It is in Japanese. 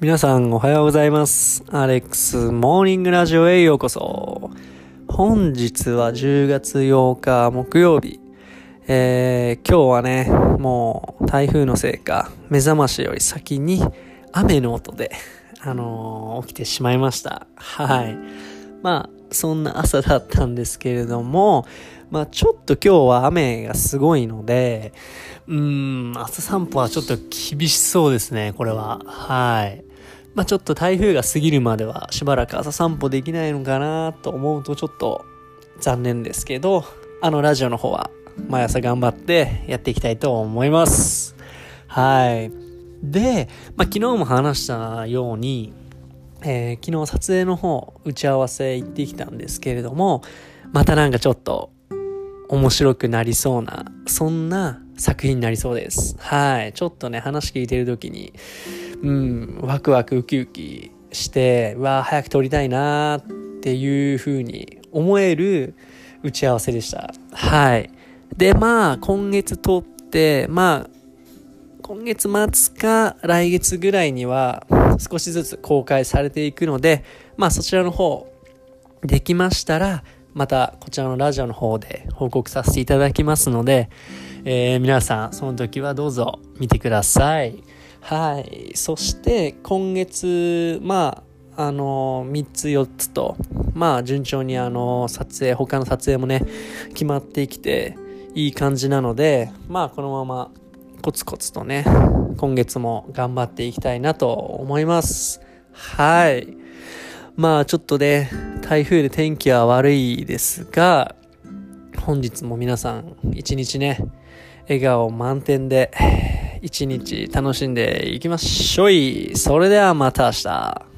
皆さんおはようございます。アレックスモーニングラジオへようこそ。本日は10月8日木曜日。えー、今日はね、もう台風のせいか、目覚ましより先に雨の音で、あのー起きてしまいました。はい。まあ、そんな朝だったんですけれども、まあちょっと今日は雨がすごいので、うーん、朝散歩はちょっと厳しそうですね、これは。はい。まあちょっと台風が過ぎるまではしばらく朝散歩できないのかなと思うとちょっと残念ですけど、あのラジオの方は毎朝頑張ってやっていきたいと思います。はい。で、まあ昨日も話したように、えー昨日撮影の方、打ち合わせ行ってきたんですけれども、またなんかちょっと面白くなりそうな、そんな作品になりそうです。はい。ちょっとね、話聞いてる時に、うん、ワクワクウキウキして、うわー早く撮りたいなっていう風に思える打ち合わせでした。はい。で、まあ、今月撮って、まあ、今月末か来月ぐらいには少しずつ公開されていくので、まあそちらの方できましたら、またこちらのラジオの方で報告させていただきますので、えー皆さんその時はどうぞ見てください。はい。そして今月、まあ、あの3つ4つと、まあ順調にあの撮影、他の撮影もね、決まってきていい感じなので、まあこのままコツコツとね、今月も頑張っていきたいなと思います。はい。まあちょっとね、台風で天気は悪いですが、本日も皆さん一日ね、笑顔満点で一日楽しんでいきましょい。それではまた明日。